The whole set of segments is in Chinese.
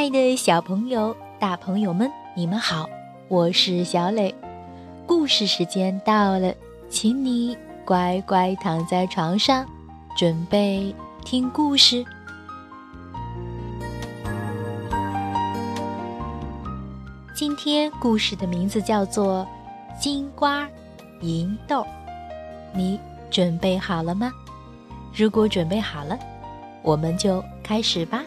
亲爱的小朋友、大朋友们，你们好，我是小磊。故事时间到了，请你乖乖躺在床上，准备听故事。今天故事的名字叫做《金瓜银豆》，你准备好了吗？如果准备好了，我们就开始吧。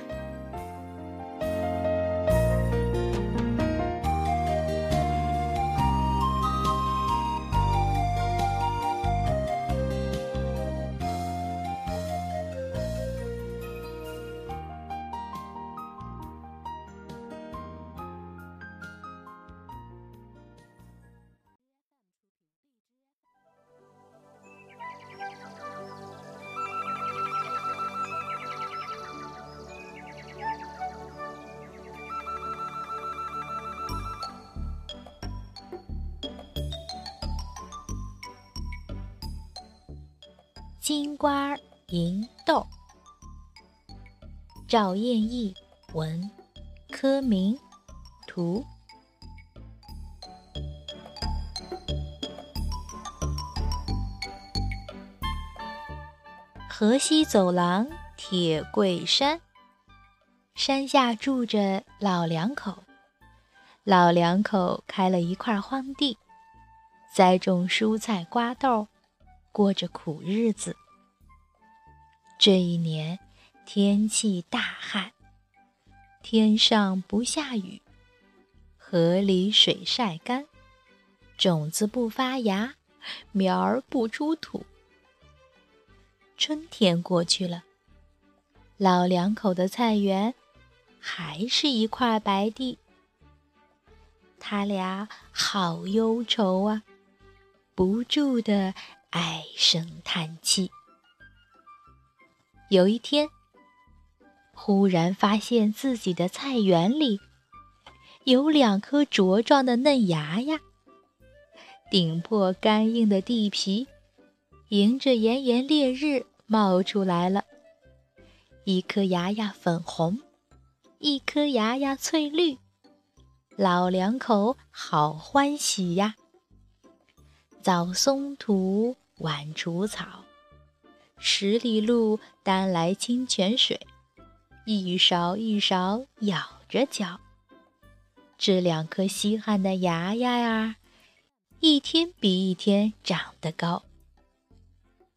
金瓜银豆，赵彦义文，柯明图。河西走廊铁桂山，山下住着老两口。老两口开了一块荒地，栽种蔬菜瓜豆。过着苦日子。这一年天气大旱，天上不下雨，河里水晒干，种子不发芽，苗儿不出土。春天过去了，老两口的菜园还是一块白地，他俩好忧愁啊，不住的。唉声叹气。有一天，忽然发现自己的菜园里有两颗茁壮的嫩芽芽，顶破干硬的地皮，迎着炎炎烈日冒出来了。一颗芽芽粉红，一颗芽芽翠绿，老两口好欢喜呀！早松土。晚除草，十里路担来清泉水，一勺一勺舀着浇。这两颗稀罕的芽芽呀，一天比一天长得高。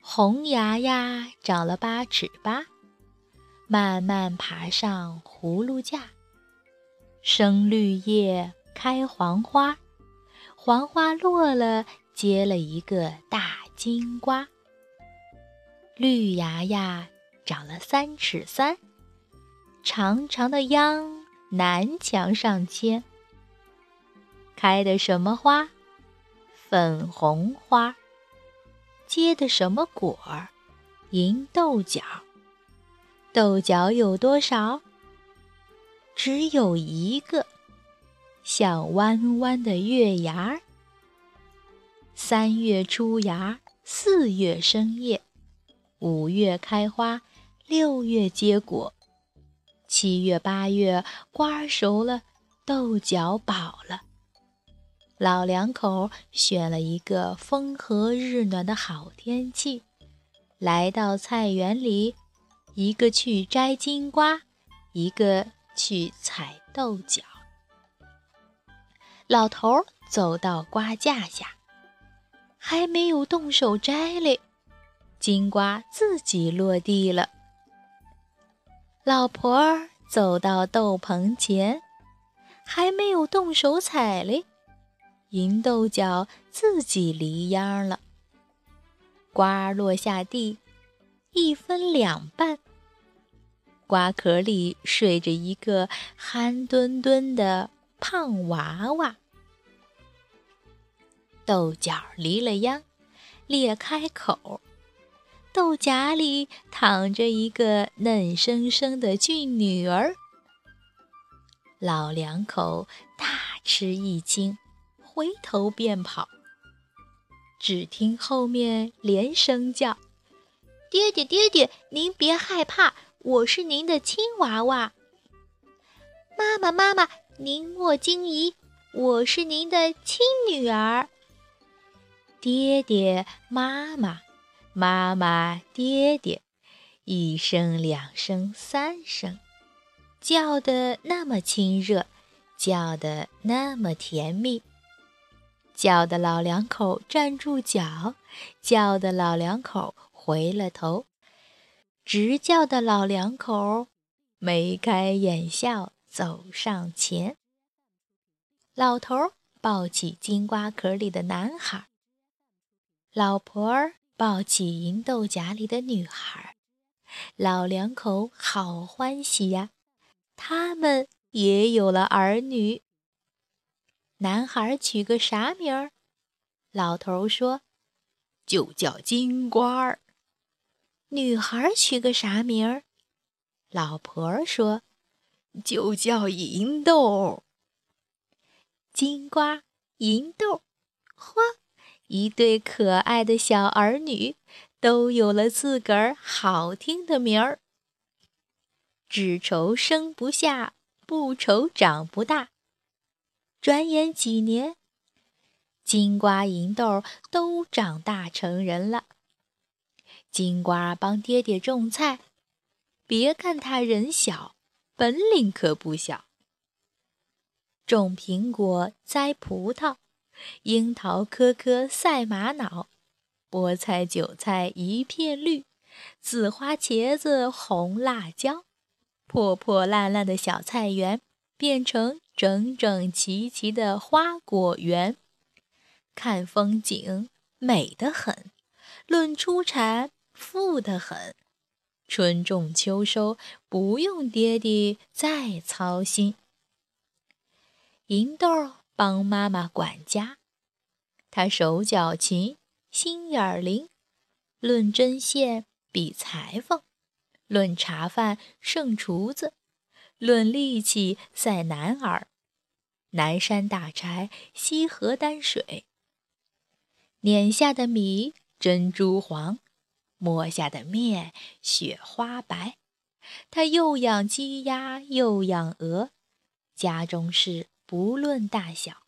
红芽芽长了八尺八，慢慢爬上葫芦架，生绿叶开黄花，黄花落了结了一个大。金瓜，绿芽芽长了三尺三，长长的秧南墙上牵。开的什么花？粉红花。结的什么果儿？银豆角。豆角有多少？只有一个，像弯弯的月牙儿。三月出芽儿。四月生叶，五月开花，六月结果，七月八月瓜熟了，豆角饱了。老两口选了一个风和日暖的好天气，来到菜园里，一个去摘金瓜，一个去采豆角。老头走到瓜架下。还没有动手摘嘞，金瓜自己落地了。老婆儿走到豆棚前，还没有动手采嘞，银豆角自己离秧了。瓜儿落下地，一分两半。瓜壳里睡着一个憨墩墩的胖娃娃。豆角离了秧，裂开口，豆荚里躺着一个嫩生生的俊女儿。老两口大吃一惊，回头便跑。只听后面连声叫：“爹爹，爹爹，您别害怕，我是您的亲娃娃。”妈妈，妈妈，您莫惊疑，我是您的亲女儿。”爹爹妈妈，妈妈爹爹，一声两声三声，叫得那么亲热，叫得那么甜蜜，叫得老两口站住脚，叫得老两口回了头，直叫的老两口眉开眼笑走上前。老头抱起金瓜壳里的男孩。老婆儿抱起银豆荚里的女孩，老两口好欢喜呀！他们也有了儿女。男孩取个啥名儿？老头说：“就叫金瓜儿。”女孩取个啥名儿？老婆儿说：“就叫银豆。”金瓜银豆，花。一对可爱的小儿女都有了自个儿好听的名儿。只愁生不下，不愁长不大。转眼几年，金瓜银豆都长大成人了。金瓜帮爹爹种菜，别看他人小，本领可不小。种苹果，栽葡萄。樱桃颗颗赛玛瑙，菠菜韭菜一片绿，紫花茄子红辣椒，破破烂烂的小菜园变成整整齐齐的花果园。看风景美得很，论出产富得很。春种秋收，不用爹爹再操心。银豆。帮妈妈管家，他手脚勤，心眼儿灵，论针线比裁缝，论茶饭胜厨子，论力气赛男儿。南山大柴，西河担水，碾下的米珍珠黄，磨下的面雪花白。他又养鸡鸭，又养鹅，家中事。不论大小，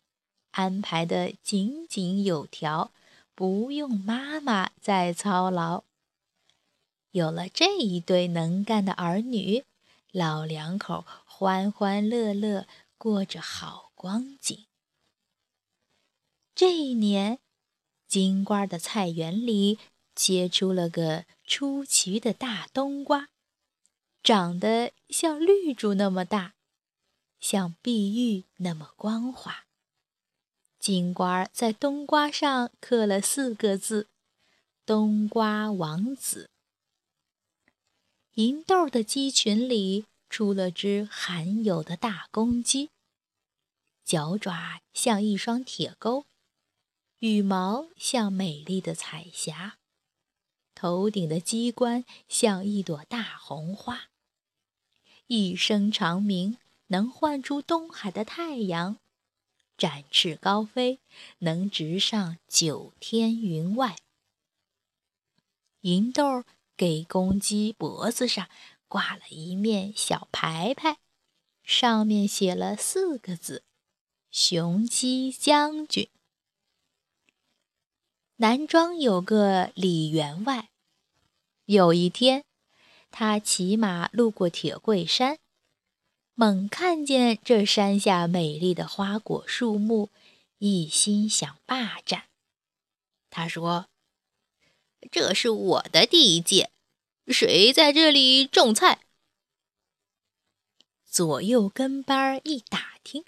安排的井井有条，不用妈妈再操劳。有了这一对能干的儿女，老两口欢欢乐乐过着好光景。这一年，金瓜的菜园里结出了个出奇的大冬瓜，长得像绿竹那么大。像碧玉那么光滑。金瓜在冬瓜上刻了四个字：“冬瓜王子。”银豆的鸡群里出了只罕有的大公鸡，脚爪像一双铁钩，羽毛像美丽的彩霞，头顶的鸡冠像一朵大红花，一声长鸣。能唤出东海的太阳，展翅高飞，能直上九天云外。银豆给公鸡脖子上挂了一面小牌牌，上面写了四个字：“雄鸡将军。”南庄有个李员外，有一天，他骑马路过铁桂山。猛看见这山下美丽的花果树木，一心想霸占。他说：“这是我的地界，谁在这里种菜？”左右跟班儿一打听，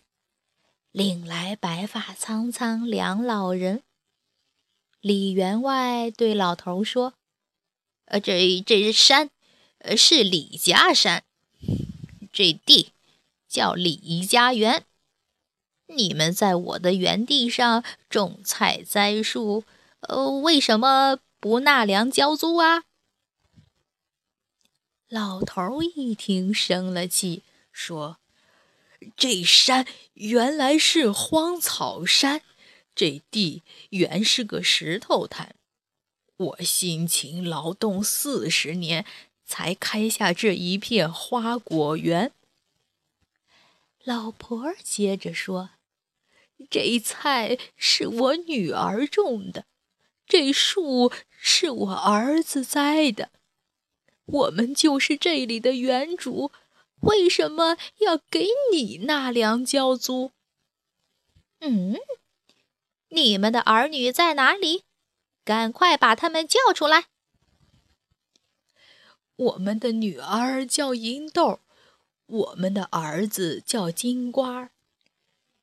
领来白发苍苍两老人。李员外对老头说：“呃，这这山，呃，是李家山，这地。”叫李家园，你们在我的园地上种菜栽树，呃，为什么不纳粮交租啊？老头一听生了气，说：“这山原来是荒草山，这地原是个石头滩，我辛勤劳动四十年，才开下这一片花果园。”老婆儿接着说：“这菜是我女儿种的，这树是我儿子栽的。我们就是这里的原主，为什么要给你纳粮交租？”嗯，你们的儿女在哪里？赶快把他们叫出来。我们的女儿叫银豆。我们的儿子叫金瓜，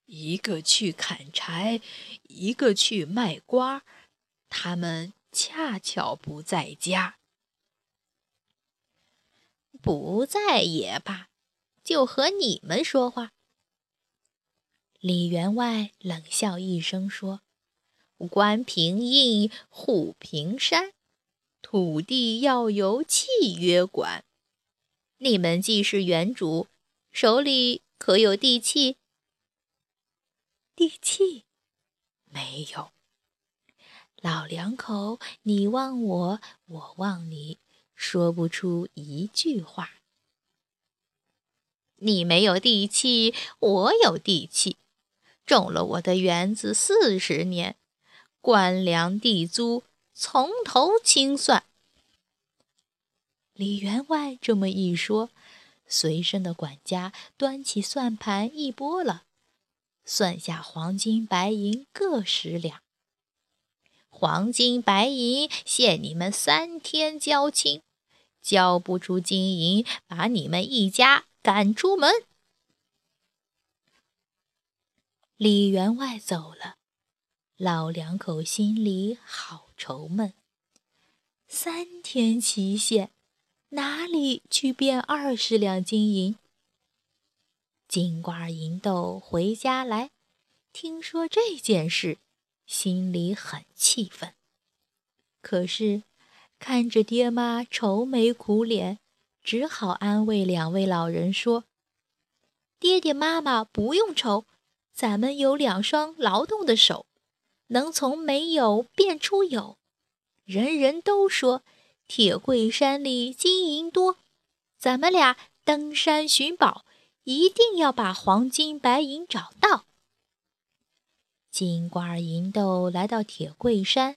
一个去砍柴，一个去卖瓜，他们恰巧不在家。不在也罢，就和你们说话。李员外冷笑一声说：“官平印，户平山，土地要由契约管。”你们既是原主，手里可有地契？地契没有。老两口，你望我，我望你，说不出一句话。你没有地契，我有地契，种了我的园子四十年，官粮地租从头清算。李员外这么一说，随身的管家端起算盘一拨了，算下黄金白银各十两。黄金白银限你们三天交清，交不出金银，把你们一家赶出门。李员外走了，老两口心里好愁闷。三天期限。哪里去变二十两金银？金瓜银豆回家来，听说这件事，心里很气愤。可是看着爹妈愁眉苦脸，只好安慰两位老人说：“爹爹妈妈不用愁，咱们有两双劳动的手，能从没有变出有。人人都说。”铁桂山里金银多，咱们俩登山寻宝，一定要把黄金白银找到。金瓜银豆来到铁桂山，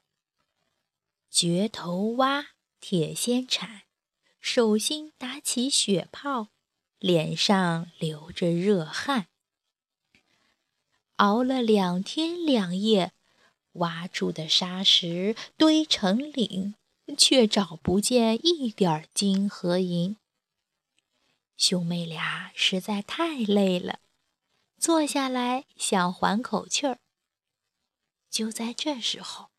掘头挖，铁锨铲，手心打起血泡，脸上流着热汗，熬了两天两夜，挖出的沙石堆成岭。却找不见一点金和银。兄妹俩实在太累了，坐下来想缓口气儿。就在这时候，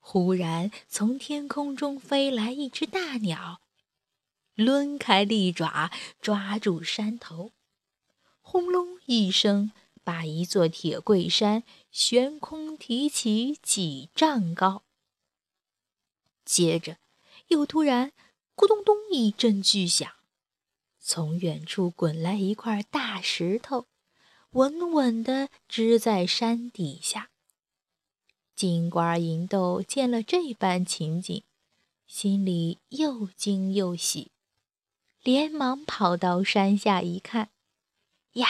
忽然从天空中飞来一只大鸟，抡开利爪抓住山头，轰隆一声，把一座铁柜山悬空提起几丈高。接着，又突然咕咚咚一阵巨响，从远处滚来一块大石头，稳稳地支在山底下。金瓜银豆见了这般情景，心里又惊又喜，连忙跑到山下一看，呀，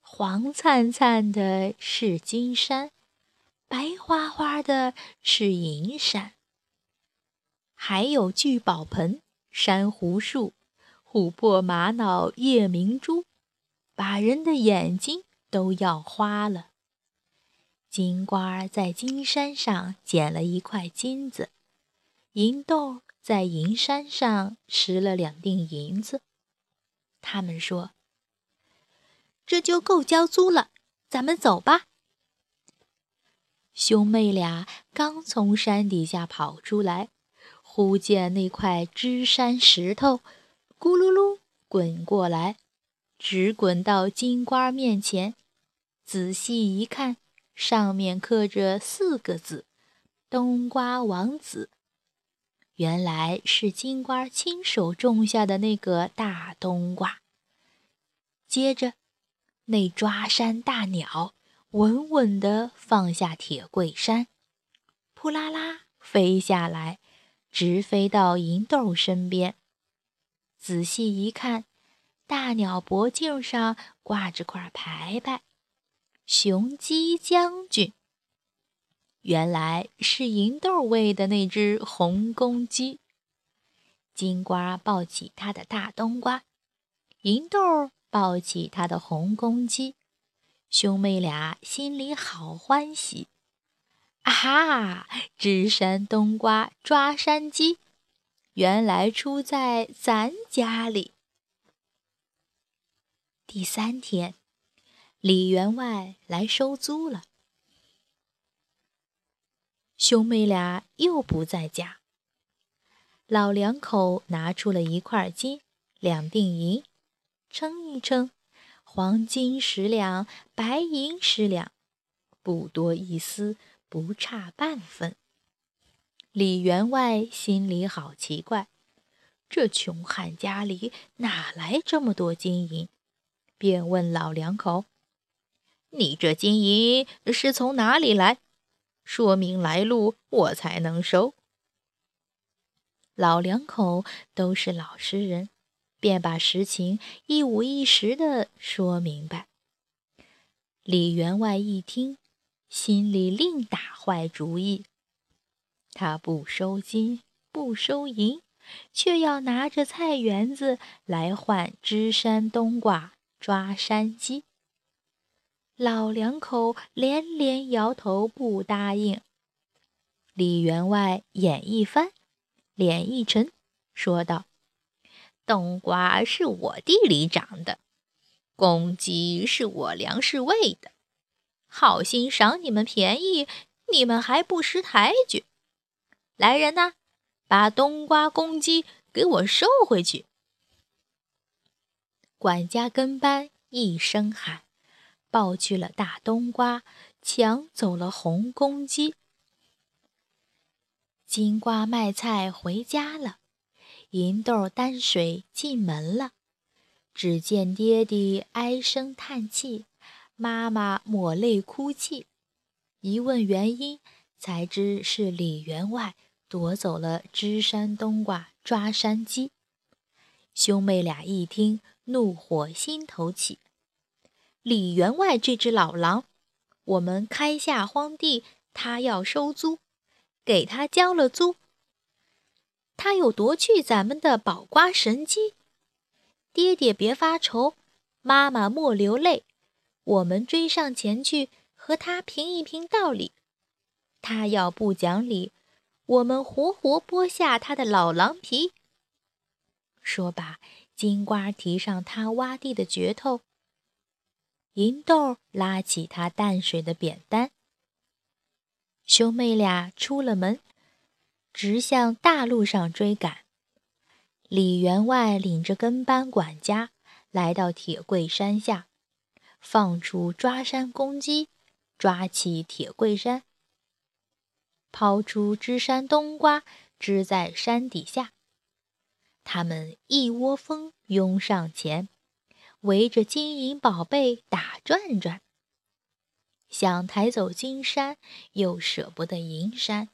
黄灿灿的是金山，白花花的是银山。还有聚宝盆、珊瑚树、琥珀玛瑙、夜明珠，把人的眼睛都要花了。金瓜在金山上捡了一块金子，银豆在银山上拾了两锭银子。他们说：“这就够交租了，咱们走吧。”兄妹俩刚从山底下跑出来。忽见那块支山石头，咕噜噜滚过来，直滚到金瓜面前。仔细一看，上面刻着四个字：“冬瓜王子。”原来是金瓜亲手种下的那个大冬瓜。接着，那抓山大鸟稳稳地放下铁桂山，扑啦啦飞下来。直飞到银豆身边，仔细一看，大鸟脖颈上挂着块牌牌，“雄鸡将军”，原来是银豆喂的那只红公鸡。金瓜抱起他的大冬瓜，银豆抱起他的红公鸡，兄妹俩心里好欢喜。啊哈！支山冬瓜抓山鸡，原来出在咱家里。第三天，李员外来收租了，兄妹俩又不在家。老两口拿出了一块金，两锭银，称一称，黄金十两，白银十两，不多一丝。不差半分。李员外心里好奇怪，这穷汉家里哪来这么多金银？便问老两口：“你这金银是从哪里来？说明来路，我才能收。”老两口都是老实人，便把实情一五一十的说明白。李员外一听。心里另打坏主意，他不收金，不收银，却要拿着菜园子来换支山冬瓜、抓山鸡。老两口连连摇头不答应。李员外眼一翻，脸一沉，说道：“冬瓜是我地里长的，公鸡是我粮食喂的。”好心赏你们便宜，你们还不识抬举！来人呐，把冬瓜公鸡给我收回去！管家跟班一声喊，抱去了大冬瓜，抢走了红公鸡。金瓜卖菜回家了，银豆担水进门了，只见爹爹唉声叹气。妈妈抹泪哭泣，一问原因，才知是李员外夺走了支山冬瓜抓山鸡。兄妹俩一听，怒火心头起。李员外这只老狼，我们开下荒地，他要收租，给他交了租，他又夺去咱们的宝瓜神鸡。爹爹别发愁，妈妈莫流泪。我们追上前去和他评一评道理，他要不讲理，我们活活剥下他的老狼皮。说罢，金瓜提上他挖地的镢头，银豆拉起他淡水的扁担。兄妹俩出了门，直向大路上追赶。李员外领着跟班管家来到铁桂山下。放出抓山公鸡，抓起铁桂山，抛出支山冬瓜，支在山底下。他们一窝蜂拥上前，围着金银宝贝打转转，想抬走金山，又舍不得银山，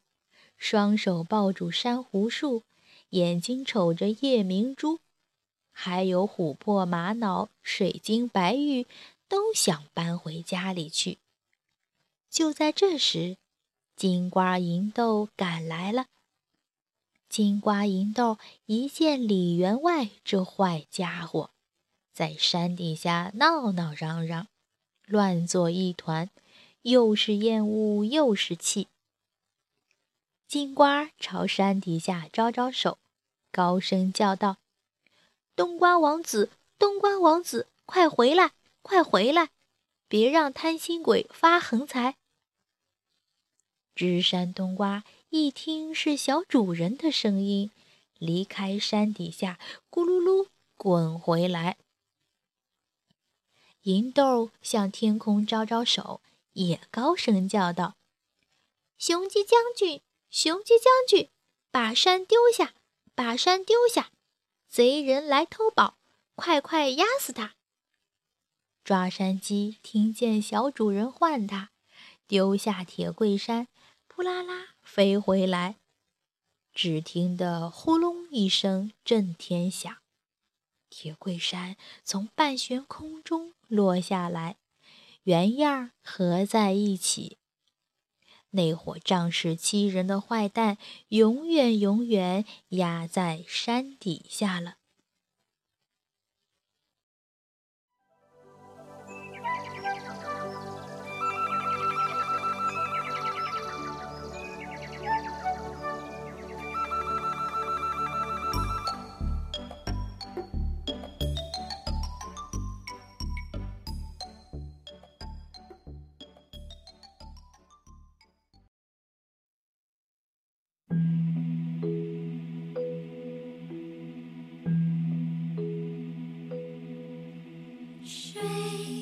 双手抱住珊瑚树，眼睛瞅着夜明珠，还有琥珀、玛瑙、水晶、白玉。都想搬回家里去。就在这时，金瓜银豆赶来了。金瓜银豆一见李员外这坏家伙，在山底下闹闹嚷嚷，乱作一团，又是厌恶又是气。金瓜朝山底下招招手，高声叫道：“冬瓜王子，冬瓜王子，快回来！”快回来！别让贪心鬼发横财。支山冬瓜一听是小主人的声音，离开山底下，咕噜噜滚回来。银豆向天空招招手，也高声叫道：“雄鸡将军，雄鸡将军，把山丢下，把山丢下！贼人来偷宝，快快压死他！”抓山鸡听见小主人唤它，丢下铁桂山，扑啦啦飞回来。只听得呼隆一声震天响，铁桂山从半悬空中落下来，原样合在一起。那伙仗势欺人的坏蛋，永远永远压在山底下了。